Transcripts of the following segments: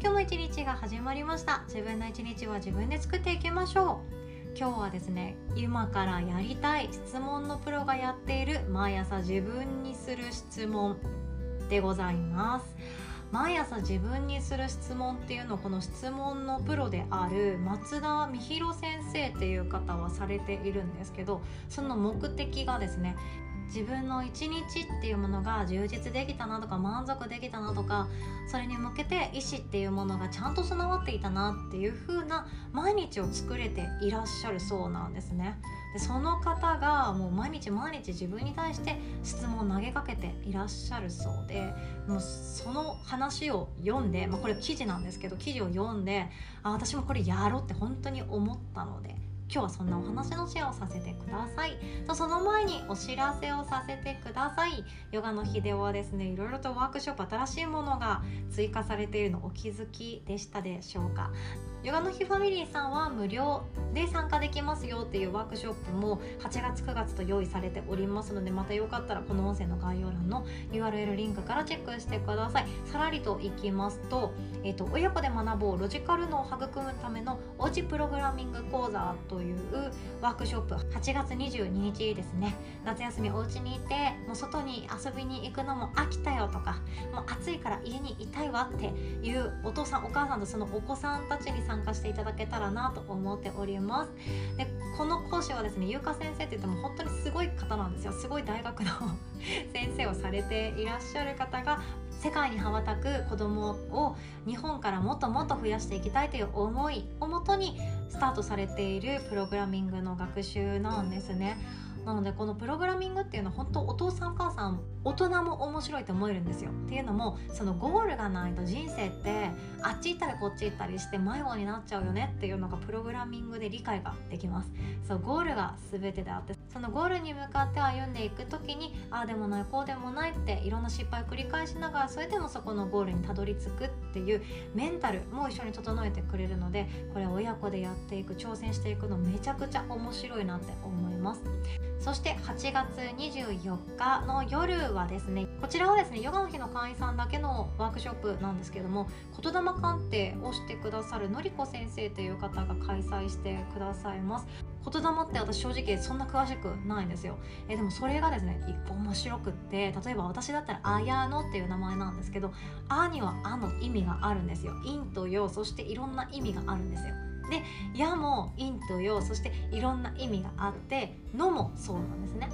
今日も一日が始まりました。自分の一日は自分で作っていきましょう。今日はですね今からやりたい質問のプロがやっている毎朝自分にする質問でございます。毎朝自分にする質問っていうのをこの質問のプロである松田美弘先生っていう方はされているんですけどその目的がですね自分の一日っていうものが充実できたなとか満足できたなとかそれに向けて意思っていうものがちゃんと備わっていたなっていう風な毎日を作れていらっしゃるそうなんですね。でその方がもう毎日毎日自分に対して質問を投げかけていらっしゃるそうでもうその話を読んで、まあ、これ記事なんですけど記事を読んであ私もこれやろうって本当に思ったので今日はそんなお話のシェアをさせてください。とその前にお知らせをさせてください。ヨガの日ではですねいろいろとワークショップ新しいものが追加されているのお気づきでしたでしょうか。ヨガの日ファミリーさんは無料で参加できますよっていうワークショップも8月9月と用意されておりますのでまたよかったらこの音声の概要欄の URL リンクからチェックしてください。さらりといきますと,、えーと、親子で学ぼうロジカルのを育むためのおうちプログラミング講座とというワークショップ。8月22日ですね。夏休みお家にいてもう外に遊びに行くのも飽きたよとかもう暑いから家にいたいわっていうお父さんお母さんとそのお子さんたちに参加していただけたらなと思っております。でこの講師はですね優香先生って言っても本当にすごい方なんですよ。すごい大学の 先生をされていらっしゃる方が世界に羽ばたく子どもを日本からもっともっと増やしていきたいという思いをもとにスタートされているプログラミングの学習なんですね。なのでこのプログラミングっていうのは本当お父さんお母さん大人も面白いと思えるんですよ。っていうのもそのゴールがないと人生ってあっち行ったりこっち行ったりして迷子になっちゃうよねっていうのがプログラミングで理解ができます。そうゴールが全てであってそのゴールに向かって歩んでいく時にああでもないこうでもないっていろんな失敗を繰り返しながらそれでもそこのゴールにたどり着くっていうメンタルも一緒に整えてくれるのでこれ親子でやっていく挑戦していくのめちゃくちゃ面白いなって思います。そして8月24日の夜はですねこちらはですねヨガの日の会員さんだけのワークショップなんですけども言霊鑑定をしてくださるのりこ先生という方が開催してくださいます。言霊って私正直そんな詳しくないんですよ。えでもそれがですね面白くって例えば私だったら「あやの」っていう名前なんですけど「あ」には「あ」の意味があるんですよ。陰と陽そしていろんな意味があるんですよ。で「や」も陰と陽そしていろんな意味があって「の」もそうなんですね。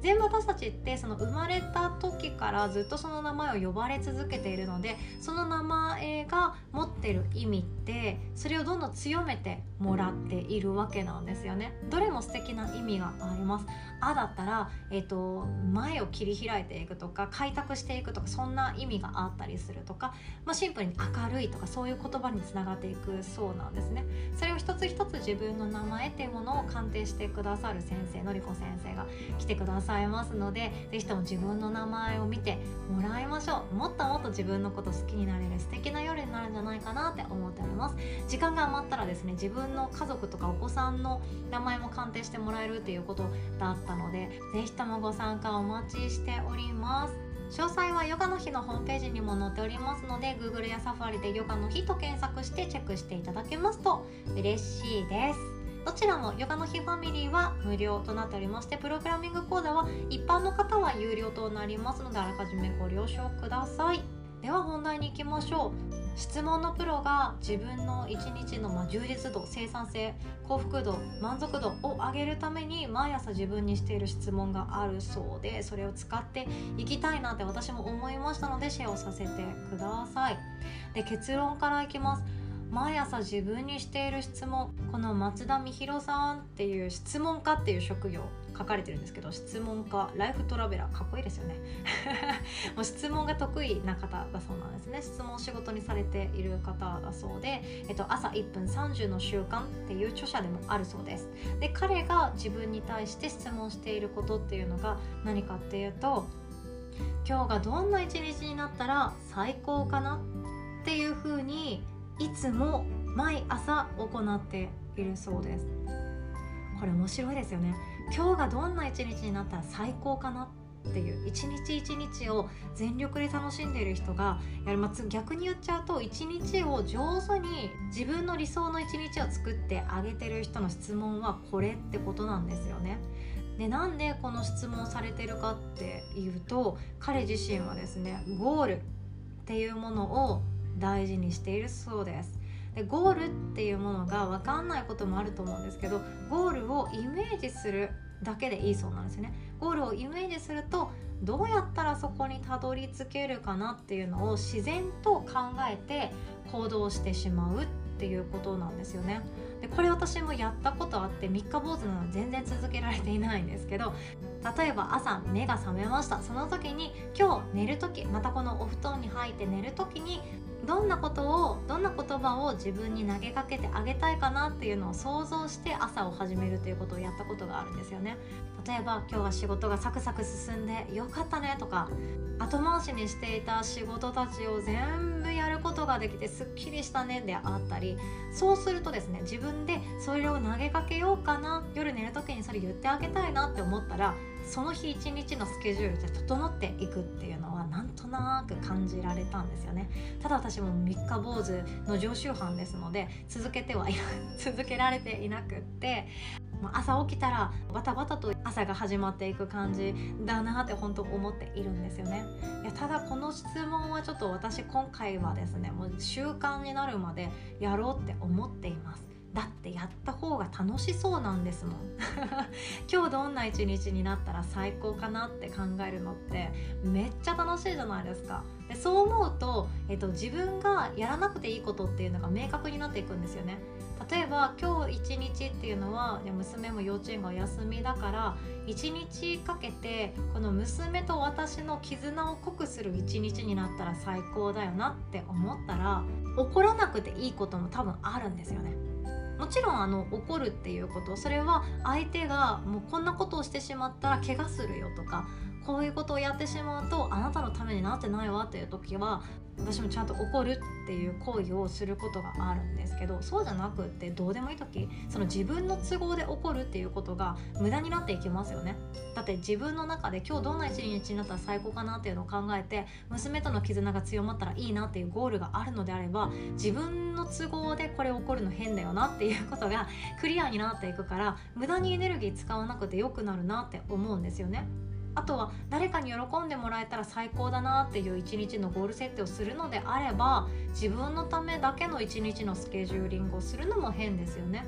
全部私たちってその生まれた時からずっとその名前を呼ばれ続けているのでその名前が持ってる意味ってそれをどんどん強めてもらっているわけなんですよね。どれも素敵な意味があります。あだったら、えーと、前を切り開いていくとか開拓していくとかそんな意味があったりするとか、まあ、シンプルに明るいとかそういう言葉につながっていくそうなんですね。それを一つ一つ自分の名前っていうものを鑑定してくださる先生のりこ先生が来てくださいますので是非とも自分の名前を見てもらいましょう。もっともっと自分のこと好きになれる素敵な夜になるんじゃないかなって思っております。時間が余ったらですね自分の家族とかお子さんの名前も鑑定してもらえるっていうことだったので是非ともご参加お待ちしております。詳細はヨガの日のホームページにも載っておりますので Google や Safari でヨガの日と検索してチェックしていただけますと嬉しいです。どちらもヨガの日ファミリーは無料となっておりましてプログラミング講座は一般の方は有料となりますのであらかじめご了承ください。では本題に行きましょう。質問のプロが自分の一日の充実度生産性幸福度満足度を上げるために毎朝自分にしている質問があるそうでそれを使っていきたいなって私も思いましたのでシェアをさせてください。で結論からいきます。毎朝自分にしている質問この松田美弘さんっていう質問家っていう職業書かれてるんですけど質問家ライフトラベラーかっこいいですよね。もう質問が得意な方だそうなんですね。質問を仕事にされている方だそうで、えっと、朝1分30の習慣っていう著者でもあるそうです。で彼が自分に対して質問していることっていうのが何かっていうと今日がどんな一日になったら最高かなっていうふうにいつも毎朝行っているそうです。これ面白いですよね。今日がどんな一日になったら最高かなっていう一日一日を全力で楽しんでいる人がやる、まあ、逆に言っちゃうと一日を上手に自分の理想の一日を作ってあげてる人の質問はこれってことなんですよね。でなんでこの質問されてるかっていうと彼自身はですねゴールっていうものを大事にしているそうです。でゴールっていうものが分かんないこともあると思うんですけどゴールをイメージするだけでいいそうなんですよね。ゴールをイメージするとどうやったらそこにたどり着けるかなっていうのを自然と考えて行動してしまうっていうことなんですよね。でこれ私もやったことあって三日坊主なの全然続けられていないんですけど例えば朝目が覚めました。その時に今日寝る時またこのお布団に入って寝る時にどんなことをどんな言葉を自分に投げかけてあげたいかなっていうのを想像して朝を始めるということをやったことがあるんですよね。例えば今日は仕事がサクサク進んでよかったねとか後回しにしていた仕事たちを全部やることができてすっきりしたねであったりそうするとですね自分でそれを投げかけようかな夜寝る時にそれ言ってあげたいなって思ったらその日一日のスケジュールで整っていくっていうのはなんとなく感じられたんですよね。ただ私も三日坊主の常習犯ですので続けてはい 続けられていなくって朝起きたらバタバタと朝が始まっていく感じだなって本当思っているんですよね。いやただこの質問はちょっと私今回はですねもう習慣になるまでやろうって思っています。やった方が楽しそうなんですもん。今日どんな一日になったら最高かなって考えるのってめっちゃ楽しいじゃないですか。でそう思うと、えっと、自分がやらなくていいことっていうのが明確になっていくんですよね。例えば今日一日っていうのは娘も幼稚園がお休みだから一日かけてこの娘と私の絆を濃くする一日になったら最高だよなって思ったら怒らなくていいことも多分あるんですよね。もちろんあの怒るっていうことそれは相手がもうこんなことをしてしまったら怪我するよとかこういうことをやってしまうとあなたのためになってないわっていう時は私もちゃんと怒るっていう行為をすることがあるんですけどそうじゃなくってどうでもいい時その自分の都合で怒るっていうことが無駄になっていきますよね。だって自分の中で今日どんな一日になったら最高かなっていうのを考えて娘との絆が強まったらいいなっていうゴールがあるのであれば自分の都合でこれ起こるの変だよなっていうことがクリアになっていくから無駄にエネルギー使わなくてよくなるなって思うんですよね。あとは誰かに喜んでもらえたら最高だなっていう一日のゴール設定をするのであれば自分のためだけの一日のスケジューリングをするのも変ですよね。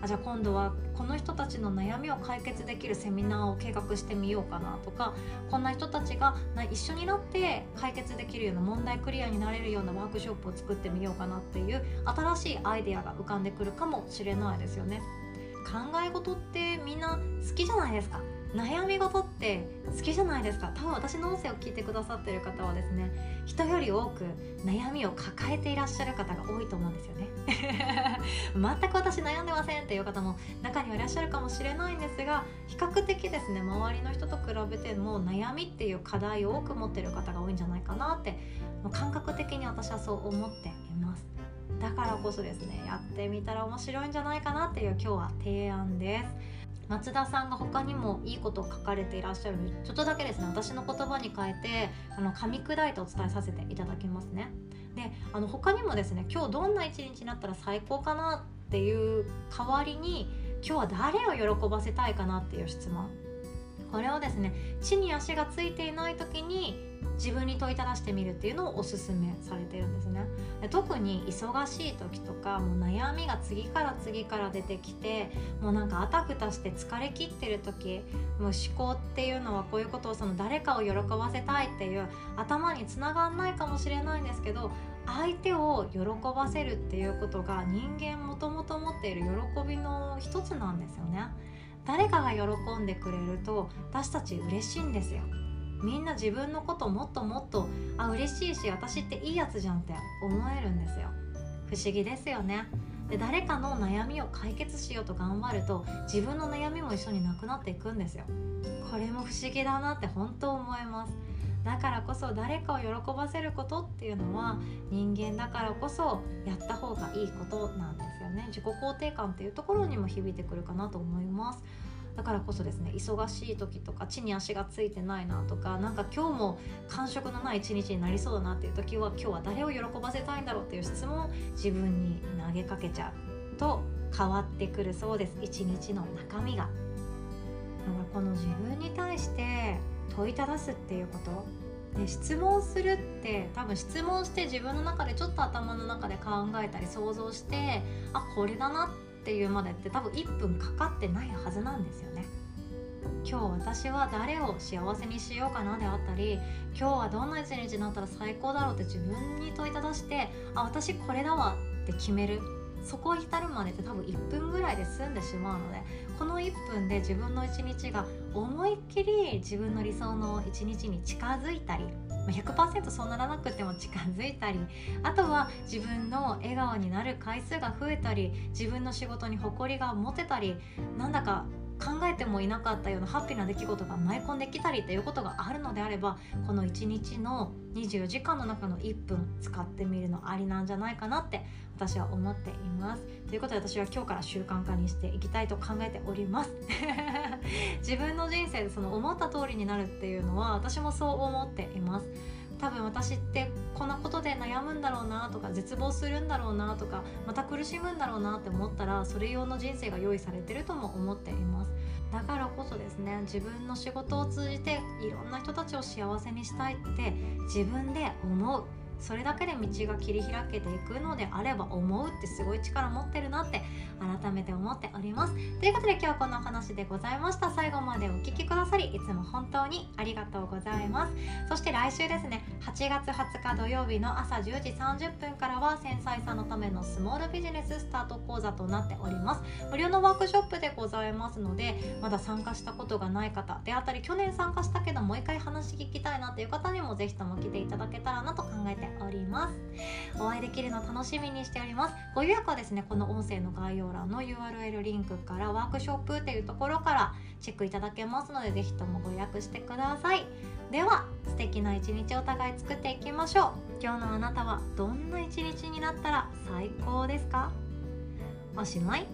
あじゃあ今度はこの人たちの悩みを解決できるセミナーを計画してみようかなとかこんな人たちが一緒になって解決できるような問題クリアになれるようなワークショップを作ってみようかなっていう新しいアイデアが浮かんでくるかもしれないですよね。考え事ってみんな好きじゃないですか悩み事って好きじゃないですか。多分私の音声を聞いてくださってる方はですね人より多く悩みを抱えていらっしゃる方が多いと思うんですよね。全く私悩んでませんっていう方も中にはいらっしゃるかもしれないんですが比較的ですね周りの人と比べても悩みっていう課題を多く持ってる方が多いんじゃないかなって感覚的に私はそう思っています。だからこそですねやってみたら面白いんじゃないかなっていう今日は提案です。松田さんが他にもいいことを書かれていらっしゃる。ちょっとだけですね。私の言葉に変えてあの噛み砕いてお伝えさせていただきますね。であの他にもですね今日どんな一日になったら最高かなっていう代わりに今日は誰を喜ばせたいかなっていう質問。これをですね地に足がついていない時に自分に問いただしてみるっていうのをおすすめされてるんですね。特に忙しい時とかもう悩みが次から次から出てきてもうなんかあたふたして疲れ切ってる時もう思考っていうのはこういうことをその誰かを喜ばせたいっていう頭につながんないかもしれないんですけど相手を喜ばせるっていうことが人間もともと持っている喜びの一つなんですよね。誰かが喜んでくれると私たち嬉しいんですよ。みんな自分のこともっともっとあ嬉しいし私っていいやつじゃんって思えるんですよ。不思議ですよね。で誰かの悩みを解決しようと頑張ると自分の悩みも一緒になくなっていくんですよ。これも不思議だなって本当思います。だからこそ誰かを喜ばせることっていうのは人間だからこそやった方がいいことなんですよね。自己肯定感っていうところにも響いてくるかなと思います。だからこそですね忙しい時とか地に足がついてないなとかなんか今日も感触のない一日になりそうだなっていう時は今日は誰を喜ばせたいんだろうっていう質問を自分に投げかけちゃうと変わってくるそうです。一日の中身が。だからこの自分に対して問いただすっていうことで質問するって多分質問して自分の中でちょっと頭の中で考えたり想像してあこれだなっていうまでって多分1分かかってないはずなんですよね。今日私は誰を幸せにしようかなであったり今日はどんな一日になったら最高だろうって自分に問いただしてあ私これだわって決めるそこ至るまでって多分1分ぐらいで済んでしまうのでこの1分で自分の一日が思いっきり自分の理想の一日に近づいたり100%そうならなくても近づいたりあとは自分の笑顔になる回数が増えたり自分の仕事に誇りが持てたりなんだか考えてもいなかったようなハッピーな出来事が舞い込んできたりということがあるのであればこの1日の24時間の中の1分使ってみるのありなんじゃないかなって私は思っています。ということで私は今日から習慣化にしていきたいと考えております。自分の人生でその思った通りになるっていうのは私もそう思っています。多分私ってこんなことで悩むんだろうなとか絶望するんだろうなとかまた苦しむんだろうなって思ったらそれ用の人生が用意されてるとも思っています。だからこそですね自分の仕事を通じていろんな人たちを幸せにしたいって自分で思う。それだけで道が切り開けていくのであれば思うってすごい力持ってるなって改めて思っております。ということで今日はこんなお話でございました。最後までお聴きくださりいつも本当にありがとうございます。そして来週ですね。8月20日土曜日の朝10時30分からは繊細さんのためのスモールビジネススタート講座となっております。無料のワークショップでございますのでまだ参加したことがない方であったり去年参加したけどもう一回話聞きたいなという方にもぜひとも来ていただけたらなと考えております。お会いできるの楽しみにしております。ご予約はですねこの音声の概要欄の URL リンクからワークショップっていうところからチェックいただけますのでぜひともご予約してください。では素敵な一日お互い作っていきましょう。今日のあなたはどんな一日になったら最高ですか？おしまい。